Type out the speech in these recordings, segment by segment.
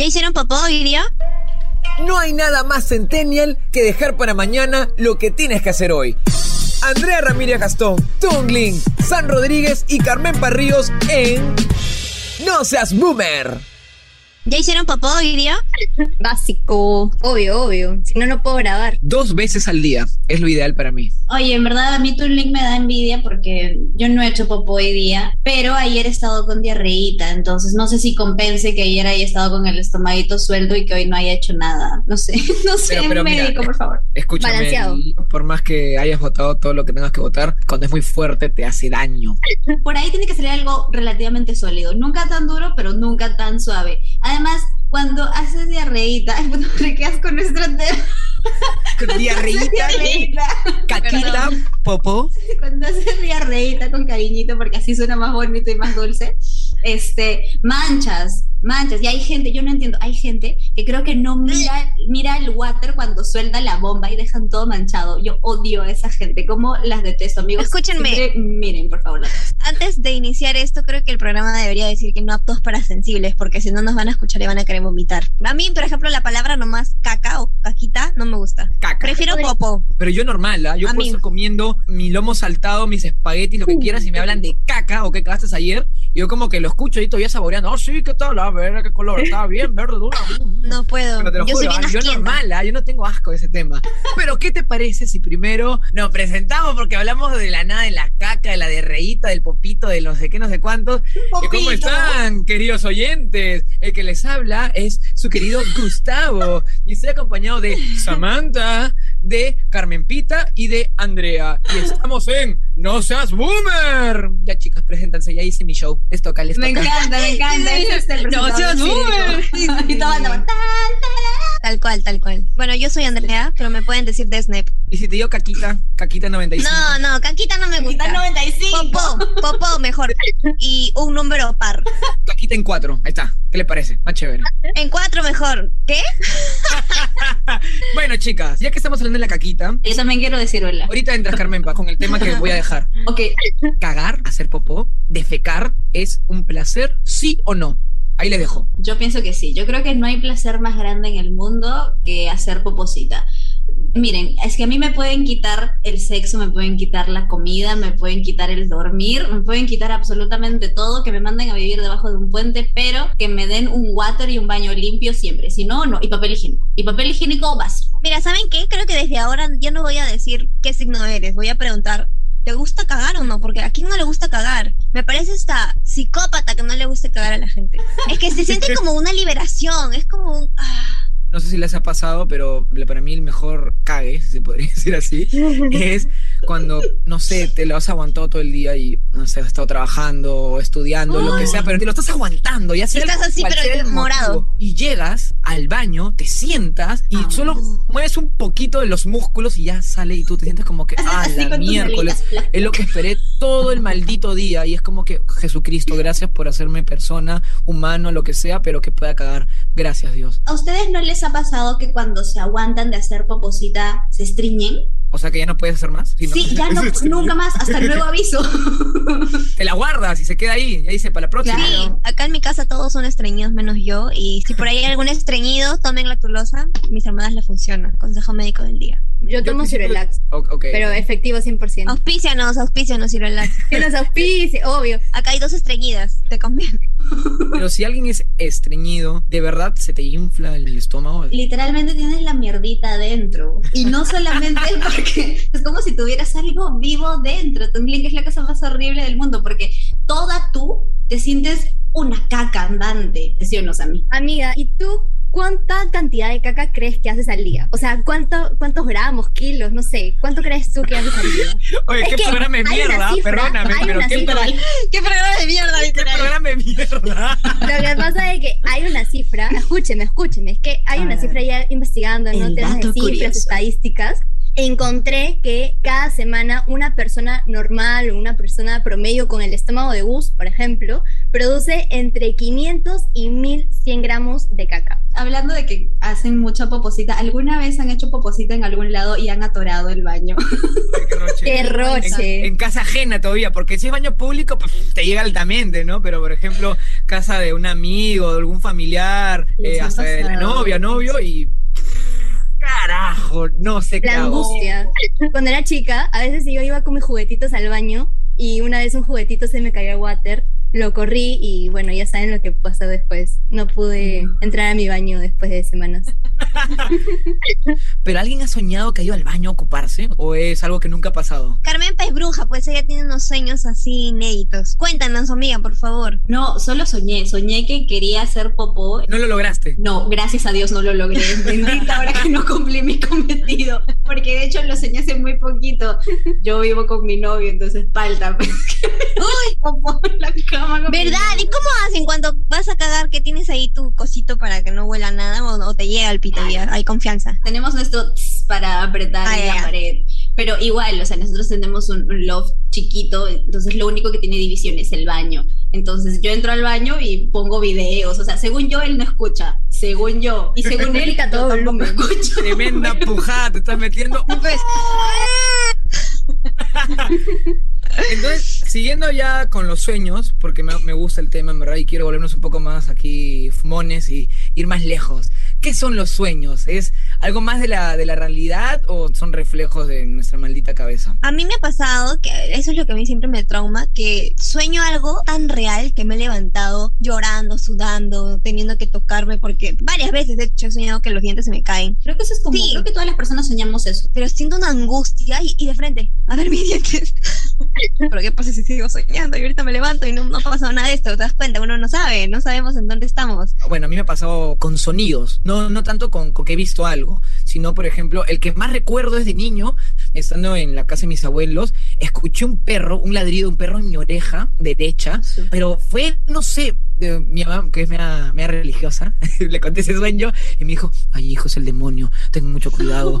¿Ya hicieron popó hoy día? No hay nada más centennial que dejar para mañana lo que tienes que hacer hoy. Andrea Ramírez Gastón, Tungling, San Rodríguez y Carmen Parríos en No seas boomer. ¿Ya hicieron popó hoy día? Básico, obvio, obvio. Si no, no puedo grabar. Dos veces al día es lo ideal para mí. Oye, en verdad a mí tu link me da envidia porque yo no he hecho popó hoy día, pero ayer he estado con diarreíta, entonces no sé si compense que ayer haya estado con el estomaguito suelto y que hoy no haya hecho nada. No sé, no sé, Pero- pero mira, médico, por favor. Escúchame, Balanceado. por más que hayas votado todo lo que tengas que votar, cuando es muy fuerte te hace daño. Por ahí tiene que salir algo relativamente sólido, nunca tan duro, pero nunca tan suave. Además, cuando haces diarreíta, te quedas con nuestro tema. Diarreíta, Diarreíta. caquita, popó. cuando haces diarreíta con cariñito, porque así suena más bonito y más dulce, este, manchas, manchas. Y hay gente, yo no entiendo, hay gente que creo que no mira, mira el water cuando suelta la bomba y dejan todo manchado. Yo odio a esa gente, como las detesto, amigos. Escúchenme. Siempre miren, por favor. Antes de iniciar esto, creo que el programa debería decir que no aptos para sensibles, porque si no nos van a escuchar y van a querer vomitar. A mí, por ejemplo, la palabra nomás caca o caquita no me gusta. Caca. Prefiero popo. Pero yo normal, ¿ah? Yo A puedo mí. estar comiendo mi lomo saltado, mis espaguetis, lo que quieras, y me hablan de caca o qué cagaste ayer. y Yo como que lo escucho y todavía saboreando. Oh, sí, ¿qué tal? A ver, ¿qué color? Está bien, verde, dura. mm, mm". No puedo. Pero te lo Yo juro, soy bien ah, yo normal, ¿ah? yo no tengo asco de ese tema. Pero ¿qué te parece si primero nos presentamos porque hablamos de la nada, de la caca, de la derreíta, del popito, de no sé qué, no sé cuántos? ¿Y ¿Cómo están, queridos oyentes? El que les habla es su querido Gustavo. Y estoy acompañado de Samantha, de Carmen Pita y de Andrea. Y estamos en No Seas Boomer. Ya, chicas, preséntanse. Ya hice mi show. Les toca, les Me toca. encanta, me encanta. Ese es el No seas boomer. Y tomando, tan, Tal cual, tal cual. Bueno, yo soy Andrea, pero me pueden decir de Snape. Y si te digo Caquita, Caquita 95. No, no, caquita no me gusta. tan 95. Popó, popó mejor. Y un número par. Caquita en cuatro. Ahí está. ¿Qué le parece? Más chévere. En cuatro mejor. ¿Qué? bueno, chicas, ya que estamos hablando de la caquita, Yo también quiero decir hola. ahorita entras Carmen con el tema que voy a dejar. Ok, Cagar, hacer popó, defecar, ¿es un placer? ¿Sí o no? Ahí les dejo. Yo pienso que sí. Yo creo que no hay placer más grande en el mundo que hacer poposita. Miren, es que a mí me pueden quitar el sexo, me pueden quitar la comida, me pueden quitar el dormir, me pueden quitar absolutamente todo, que me manden a vivir debajo de un puente, pero que me den un water y un baño limpio siempre. Si no, no. Y papel higiénico. Y papel higiénico básico. Mira, ¿saben qué? Creo que desde ahora yo no voy a decir qué signo eres. Voy a preguntar, ¿te gusta cagar o no? Porque a quién no le gusta cagar. Me parece esta psicópata que no le gusta cagar a la gente. Es que se siente como una liberación. Es como un. ah. No sé si les ha pasado, pero para mí el mejor cague, si se podría decir así, es cuando, no sé, te lo has aguantado todo el día y, no sé, has estado trabajando o estudiando, lo que sea, pero te lo estás aguantando, ya sea Estás así, pero morado. motivo. Y llegas al baño, te sientas y solo mueves un poquito de los músculos y ya sale y tú te sientes como que, ah, la miércoles. Es lo que esperé todo el maldito día y es como que, Jesucristo, gracias por hacerme persona, humano, lo que sea, pero que pueda cagar. Gracias, Dios. ¿A ustedes no les ha pasado que cuando se aguantan de hacer poposita se estriñen? O sea que ya no puedes hacer más. ¿no? Sí, ya no, nunca más, hasta el nuevo aviso. Te la guardas y se queda ahí. Ya dice, para la próxima. Claro. Sí, acá en mi casa todos son estreñidos menos yo. Y si por ahí hay algún estreñido, tomen lactulosa. Mis hermanas le funciona. Consejo médico del día. Yo tomo Cirelax, O- ok. pero efectivo 100%. Auspícianos, auspícianos y relax. Que nos auspicie, obvio. Acá hay dos estreñidas, te conviene. Pero si alguien es estreñido, ¿de verdad se te infla el estómago? Literalmente tienes la mierdita adentro. Y no solamente porque es como si tuvieras algo vivo dentro. Tumbling es la cosa más horrible del mundo porque toda tú te sientes una caca andante. ¿Sí o no, Sammy? Amiga, ¿y tú cuánta cantidad de caca crees que haces al día? O sea, ¿cuánto, ¿cuántos gramos, kilos? No sé. ¿Cuánto crees tú que haces al día? Oye, Es qué programa de mierda. cifra, Perdóname, pero qué, pro- ¿Qué programa de mierda, qué programa de mierda. Lo que pasa es que hay una cifra, escúcheme, escúcheme, es que hay una ver. cifra ya investigando, ¿no? Temas de cifras, curioso. estadísticas. Encontré que cada semana una persona normal o una persona promedio con el estómago de Gus, por ejemplo, produce entre 500 y 1100 gramos de caca. Hablando de que hacen mucha poposita, ¿alguna vez han hecho poposita en algún lado y han atorado el baño? Qué roche. Qué roche. En casa ajena todavía, porque si es baño público, pues, te llega altamente, ¿no? Pero, por ejemplo, casa de un amigo, de algún familiar, eh, ha hasta de la novia, novio, y. Carajo, no sé qué La hago. angustia. Cuando era chica, a veces yo iba con mis juguetitos al baño y una vez un juguetito se me cayó al water, lo corrí y bueno, ya saben lo que pasó después. No pude entrar a mi baño después de semanas. ¿Pero alguien ha soñado que ha ido al baño a ocuparse? ¿O es algo que nunca ha pasado? Carmen Pez Bruja, pues ella tiene unos sueños así inéditos. Cuéntanos, amiga, por favor. No, solo soñé, soñé que quería hacer popó. No lo lograste. No, gracias a Dios no lo logré. Bendita ahora que no cumplí mi cometido. Porque de hecho lo soñé hace muy poquito. Yo vivo con mi novio, entonces falta. pues, haga popó en la cama mi ¿Verdad? ¿Y cómo hacen cuando vas a cagar que tienes ahí tu cosito para que no huela nada o, o te llega el pito ya hay confianza? Tenemos nuestro tss para apretar Ah, en la ya. pared. Pero igual, o sea, nosotros tenemos un, un loft chiquito, entonces lo único que tiene división es el baño. Entonces yo entro al baño y pongo videos, o sea, según yo él no escucha, según yo, y según él yo todo tampoco escucho. Tremenda pujada te estás metiendo. Pues, Entonces, siguiendo ya con los sueños, porque me, gusta el tema, en verdad, y quiero volvernos un poco más aquí fumones y ir más lejos. ¿Qué son los sueños? ¿Es algo más de la, de la realidad o son reflejos de nuestra maldita cabeza? a mí me ha pasado, que eso es lo que a mí siempre me trauma, que sueño algo tan real que me he levantado llorando, sudando, teniendo que tocarme, porque varias veces de hecho he soñado que los dientes se me caen. Creo que eso es como, Sí. creo que todas las personas soñamos eso. Pero siento una angustia y, y de frente, a ver mis dientes. Pero ¿qué pasa si sigo soñando? Y ahorita me levanto y no, no ha pasado nada de esto, ¿te das cuenta? Uno no sabe, no sabemos en dónde estamos. Bueno, a mí me ha pasado con sonidos, no, no tanto con, con que he visto algo, sino, por ejemplo, el que más recuerdo es de niño, estando en la casa de mis abuelos, escuché un perro, un ladrido de un perro en mi oreja derecha, pero fue, no sé, de mi mamá, que es mea, mea religiosa, le conté ese sueño y me dijo, ay hijo, es el demonio, ten mucho cuidado.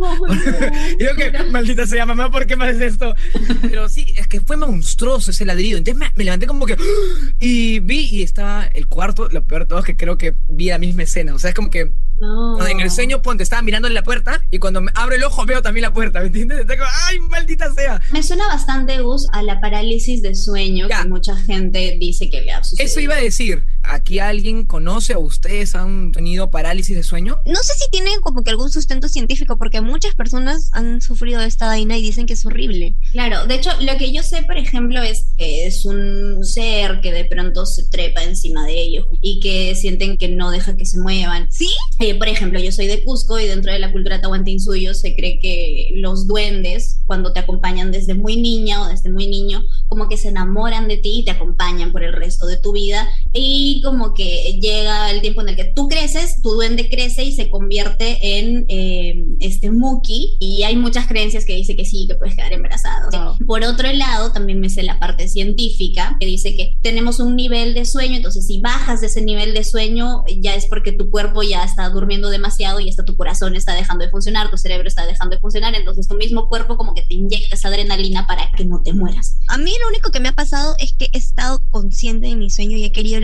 y yo que, maldita sea mamá, ¿por qué me haces esto? Pero sí, es que fue monstruoso ese ladrido. Entonces me, me levanté como que y vi y estaba el cuarto, lo peor de todo es que creo que vi la misma escena. O sea, es como que No. en el sueño, ponte, estaba mirando en la puerta y cuando me abro el ojo veo también la puerta, ¿me entiendes? Como, ay, maldita sea. Me suena bastante, Gus, a la parálisis de sueño Ya. que mucha gente dice que le ha sucedido. Eso iba a decir, ¿aquí alguien conoce o ustedes han tenido parálisis de sueño? No sé si tienen como que algún sustento científico, porque muchas personas han sufrido de esta vaina y dicen que es horrible. Claro, de hecho, lo que yo sé, por ejemplo, es que es un ser que de pronto se trepa encima de ellos y que sienten que no deja que se muevan. ¿Sí? Eh, por ejemplo, yo soy de Cusco y dentro de la cultura tahuantinsuyo se cree que los duendes, cuando te acompañan desde muy niña o desde muy niño, como que se enamoran de ti y te acompañan por el resto de tu vida y como que llega el tiempo en el que tú creces, tu duende crece y se convierte en eh, este Muki y hay muchas creencias que dice que sí, que puedes quedar embarazado. Por otro lado, también me sé la parte científica que dice que tenemos un nivel de sueño, entonces si bajas de ese nivel de sueño ya es porque tu cuerpo ya está durmiendo demasiado y hasta tu corazón está dejando de funcionar, tu cerebro está dejando de funcionar, entonces tu mismo cuerpo como que te inyecta esa adrenalina para que no te mueras. A mí lo único que me ha pasado es que he estado consciente de mi sueño y he querido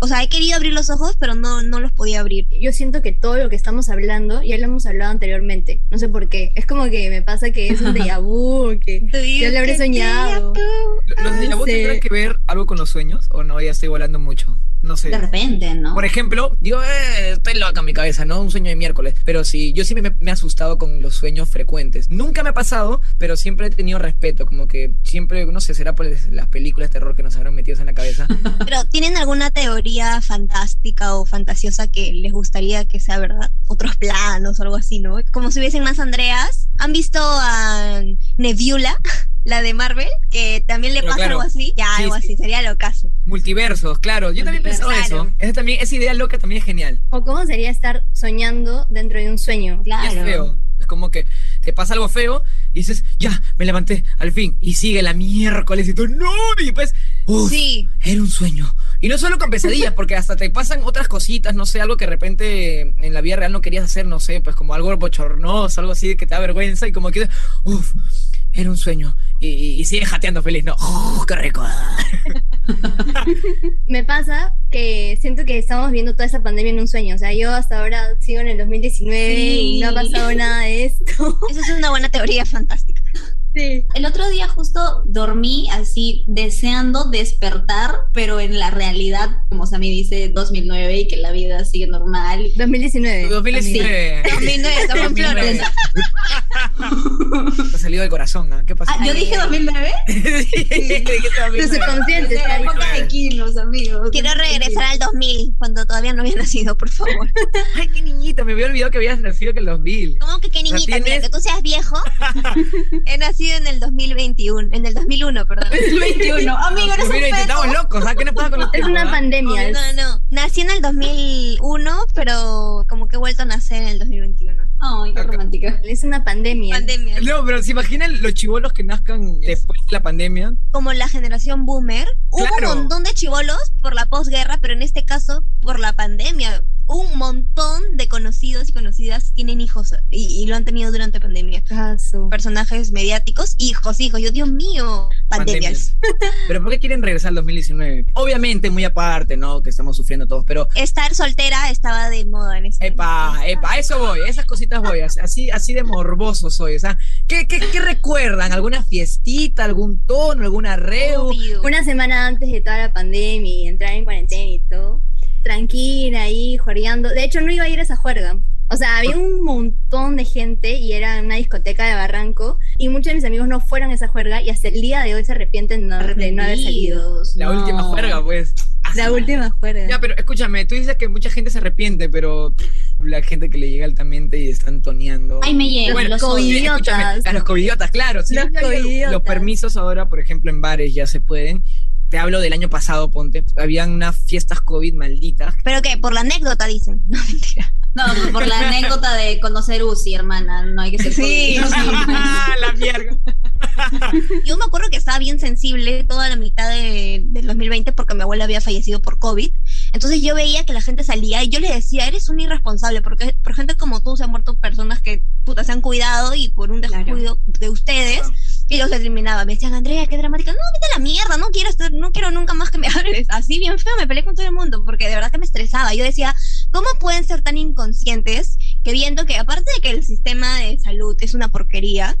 O sea, he querido abrir los ojos, pero no, no los podía abrir. Yo siento que todo lo que estamos hablando ya lo hemos hablado anteriormente. No sé por qué. Es como que me pasa que es un déjà vu, que ya lo habré soñado. ¿Los déjà vu tendrán que ver algo con los sueños o no? Ya estoy volando mucho. No sé. De repente, ¿no? Por ejemplo, digo, eh, estoy loca en mi cabeza, ¿no? Un sueño de miércoles. Pero sí, yo siempre me, me he asustado con los sueños frecuentes. Nunca me ha pasado, pero siempre he tenido respeto. Como que siempre, no sé, será por las películas de terror que nos habrán metido en la cabeza. Pero ¿tienen alguna teoría fantástica o fantasiosa que les gustaría que sea verdad? Otros planos o algo así, ¿no? Como si hubiesen más Andreas. ¿Han visto a Nebula? La de Marvel, que también le Pero pasa claro. algo así. Ya, Sí, algo sí. así, sería lo caso. Multiversos, claro. Yo también Claro. eso. Esa, también, esa idea loca también es genial. O cómo sería estar soñando dentro de un sueño. Claro. es feo. Es como que te pasa algo feo y dices, ya, me levanté, al fin. Y sigue la miércoles y tú, no. Y pues, uff, Sí. era un sueño. Y no solo con pesadillas, porque hasta te pasan otras cositas, no sé, algo que de repente en la vida real no querías hacer, no sé, pues como algo bochornoso, algo así que te da vergüenza y como que, uff, era un sueño. Y, sigues jateando feliz, ¿no? ¡Oh, qué rico! Me pasa que siento que estamos viendo toda esa pandemia en un sueño. O sea, yo hasta ahora sigo en el 2019 y no ha pasado nada de esto. Esa es una buena teoría fantástica. Sí. El otro día justo dormí así deseando despertar, pero en la realidad, como Sammy dice, 2009 y que la vida sigue normal. 2019. 2019. 2009, estamos en Flores. Te ha salido del corazón, ¿ah? ¿Qué pasó? Ah, yo dije 2009. Tu subconsciente De está la época de kilos, amigos. Quiero regresar al 2000, cuando todavía no había nacido, por favor. Ay, qué niñita, me había olvidado que habías nacido que en el 2000. ¿Cómo que qué niñita? ¿La Mira, que tú seas viejo. He nacido en el 2021, en el 2001, perdón. 21. Amigo, eres un 2020, feto. estamos locos, ¿ah? ¿Qué nos pasa con los Es una ah? pandemia. es- No, no, nací en el 2001, pero como que he vuelto a nacer en el 2021. Ay, qué romántica. Es una pandemia. Pandemia. No, pero ¿se imaginan los chivolos que nazcan después de la pandemia? Como la generación boomer, hubo Claro. un montón de chivolos por la posguerra, pero en este caso por la pandemia. Un montón de conocidos y conocidas tienen hijos y, y lo han tenido durante pandemia. Caso. Personajes mediáticos, hijos, hijos. Yo, Dios mío, pandemias. Pero ¿por qué quieren regresar al 2019? Obviamente, muy aparte, ¿no? Que estamos sufriendo todos, pero Estar soltera estaba de moda en ese Epa, epa, a eso voy, a esas cositas voy, así, así de morboso soy, o sea, ¿qué, qué, qué recuerdan? ¿Alguna fiestita, algún tono, algún arreo? Obvio. Una semana antes de toda la pandemia y entrar en cuarentena y todo. Tranquila ahí, juergueando. De hecho, no iba a ir a esa juerga. O sea, había un montón de gente y era una discoteca de Barranco y muchos de mis amigos no fueron a esa juerga y hasta el día de hoy se arrepienten no- de no haber salido. La no. última juerga, pues. La última juerga. Ya, pero escúchame, tú dices que mucha gente se arrepiente, pero pff, la gente que le llega altamente y están toneando. Ay, me llegan Bueno, los. Escúchame, covidiotas. a los covidiotas, claro. sí, Los covidiotas. Los permisos ahora, por ejemplo, en bares ya se pueden. Te hablo del año pasado, ponte. Habían unas fiestas COVID malditas. ¿Pero qué? Por la anécdota, dicen. No, mentira. No, por la anécdota de conocer Uzi, hermana. No hay que ser Sí, judío. la mierda. Yo me acuerdo que estaba bien sensible toda la mitad de- del 2020 porque mi abuela había fallecido por COVID. Entonces yo veía que la gente salía y yo le decía, eres un irresponsable porque por gente como tú se han muerto personas que puta se han cuidado y por un Claro. descuido de ustedes y los eliminaba. Me decían, Andrea, qué dramática. No, vete a la mierda, no quiero estar, no quiero nunca más que me hables. Así bien feo, me peleé con todo el mundo porque de verdad que me estresaba. Yo decía, ¿cómo pueden ser tan inconscientes que viendo que aparte de que el sistema de salud es una porquería,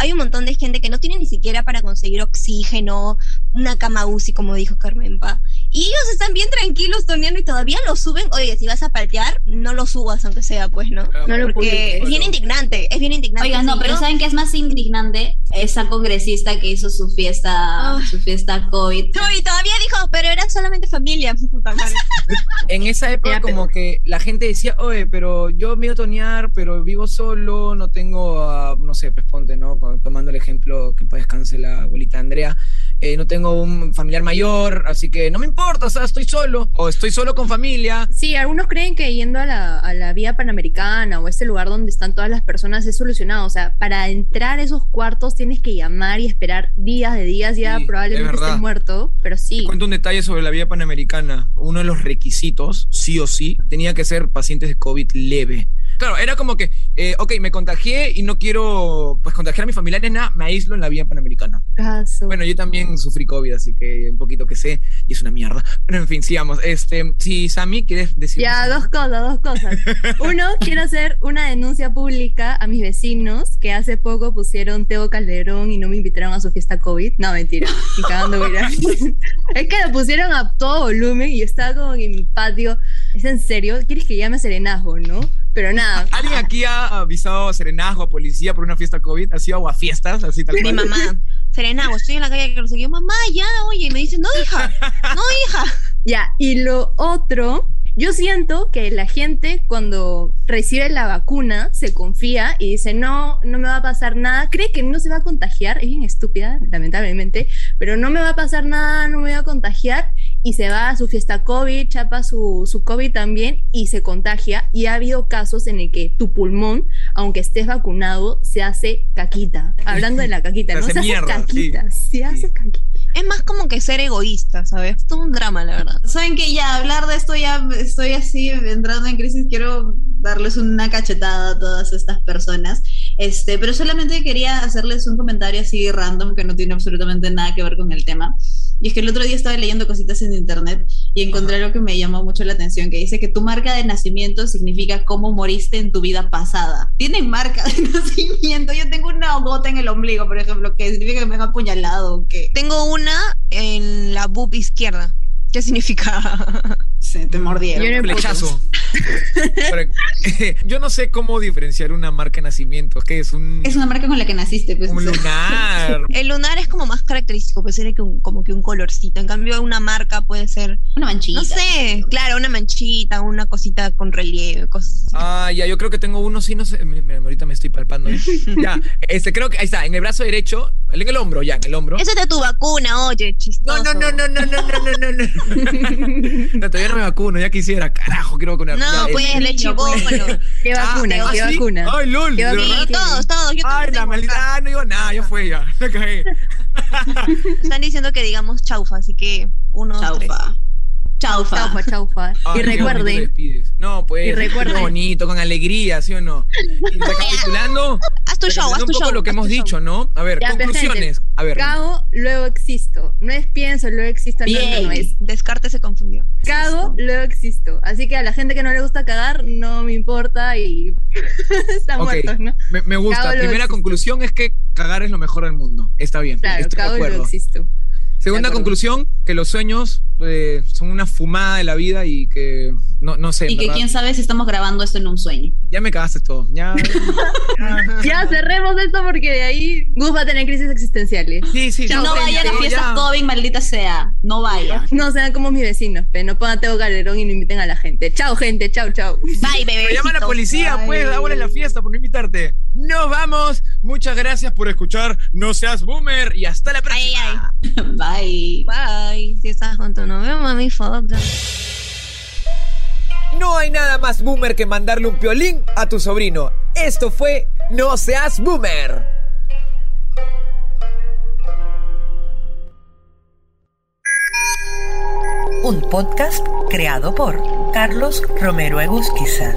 hay un montón de gente que no tiene ni siquiera para conseguir oxígeno, una cama UCI, como dijo Carmen Pa. Y ellos están bien tranquilos toneando y todavía lo suben. Oye, si vas a paltear, no lo subas, aunque sea, pues, ¿no? No lo Porque es bien indignante, es bien indignante. Oigan, no, pero ¿saben qué es más indignante? Esa congresista que hizo su fiesta, Ay. su fiesta COVID. Y todavía dijo, pero era solamente familia. En esa época como que la gente decía, oye, pero yo me iba a tonear, pero vivo solo, no tengo, a- no sé, pues ponte, ¿no? Tomando el ejemplo que puede descanse la abuelita Andrea, eh, no tengo un familiar mayor, así que no me importa, o sea, estoy solo, o estoy solo con familia. Sí, algunos creen que yendo a la, a la vía panamericana o a este lugar donde están todas las personas es solucionado. O sea, para entrar a esos cuartos tienes que llamar y esperar días de días, ya Sí, probablemente es estés muerto, pero sí. Te cuento un detalle sobre la vía panamericana. Uno de los requisitos, sí o sí, tenía que ser pacientes de COVID leve. Claro, era como que, eh, ok, me contagié y no quiero pues contagiar a mis familiares, nada, me aíslo en la vía panamericana. Bueno, yo también sufrí COVID, así que un poquito que sé, y es una mierda. Pero en fin, sigamos. Este, si Sammy, ¿quieres decir? Ya, dos cosas, dos cosas. Uno, quiero hacer una denuncia pública a mis vecinos que hace poco pusieron Teo Calderón y no me invitaron a su fiesta COVID. No, mentira, ni cagando es que lo pusieron a todo volumen y yo estaba como en mi patio. ¿Es en serio? ¿Quieres que llame a serenazgo, no? Pero nada. ¿Alguien aquí ha avisado a serenazgo, a policía por una fiesta COVID? ¿Ha sido aguafiestas? Así tal Mi cual. mamá, Serenago, estoy en la calle que lo seguí. Mamá, ya, oye, y me dice, no, hija, no, hija. Ya, y lo otro, yo siento que la gente cuando recibe la vacuna se confía y dice, no, no me va a pasar nada, cree que no se va a contagiar, es bien estúpida, lamentablemente, pero no me va a pasar nada, no me voy a contagiar y se va a su fiesta COVID, chapa su, su COVID también y se contagia y ha habido casos en el que tu pulmón, aunque estés vacunado, se hace caquita. Hablando de la caquita, Se ¿no? Se hace mierda, sí. caquita, se Sí. hace caquita. Es más como que ser egoísta, ¿sabes? Es todo un drama, la verdad. Saben que ya hablar de esto ya estoy así entrando en crisis, quiero darles una cachetada a todas estas personas. Este, pero solamente quería hacerles un comentario así random que no tiene absolutamente nada que ver con el tema. Y es que el otro día estaba leyendo cositas en internet y encontré algo que me llamó mucho la atención, que dice que tu marca de nacimiento significa cómo moriste en tu vida pasada. Tienen marca de nacimiento. Yo tengo una gota en el ombligo, por ejemplo, que significa que me han apuñalado o qué. Tengo una en la boob izquierda. ¿Qué significa? Se te mordieron. Yo no- Flechazo. Yo no sé cómo diferenciar una marca de nacimiento. que es un, Es una marca con la que naciste, pues. un o sea. lunar? El lunar es como más característico, puede ser que un- como que un colorcito. En cambio, una marca puede ser, Una manchita. no sé, claro, una manchita, una cosita con relieve, cosas así. Ah, ya, yo creo que tengo uno, sí, no sé. me- me- ahorita me estoy palpando. ¿eh? ya, este, creo que ahí está, en el brazo derecho, en el hombro, ya, en el hombro. Esa es de tu vacuna, oye, No, chistoso. no, no, no, no, no, no, no, no, no. No, todavía no me vacuno, ya quisiera, carajo, quiero vacunarme. No, Ya, pues, eh, de chivópalo. ¿Qué Ah, vacuna? ¿ah, ¿Qué sí? vacuna? Ay, lol, ¿Qué ¿de vacuna todos, todos. Yo Ay, la maldita, ah, no digo nada, ya fue, ya, la cagué. Están diciendo que digamos chaufa, así que uno, dos, tres. Chaufa. Chaufa. Chaufa. Ay, y recuerden. No, pues, Y recuerden. bonito, con alegría, ¿sí o no? Y recapitulando, Haz tu show, haz tu un poco show. lo que hemos show. dicho, ¿no? A ver, Ya, conclusiones. A ver, cago, luego existo. No es pienso, luego existo, no, Bien. no, no es. Descartes se confundió. Cago, luego existo. Así que a la gente que no le gusta cagar, no me importa y están Ok. muertos, ¿no? me, me gusta. Cago, Primera existo. conclusión es que cagar es lo mejor del mundo. Está bien, Claro, estoy de cago y luego existo. Segunda conclusión, que los sueños eh, son una fumada de la vida y que, no, no sé, Y que verdad, quién sabe si estamos grabando esto en un sueño. ya me cagaste todo. Ya, ya. Ya cerremos esto porque de ahí Gus va a tener crisis existenciales. Sí, sí, ya no vayan ya, a fiestas. COVID, maldita sea. No vayan. No sean como mis vecinos, pero no pongan Teo Galerón y no inviten a la gente. Chao, gente, chao, chao. Bye, bebé. Pero llama a la policía, pues, ahora en la fiesta por no invitarte. Nos vamos. Muchas gracias por escuchar. No seas boomer y hasta la próxima. Ay, Bye. Bye. Si estás junto, nos vemos, mi foto. No hay nada más boomer que mandarle un piolín a tu sobrino. Esto fue No seas boomer. Un podcast creado por Carlos Romero Egusquiza.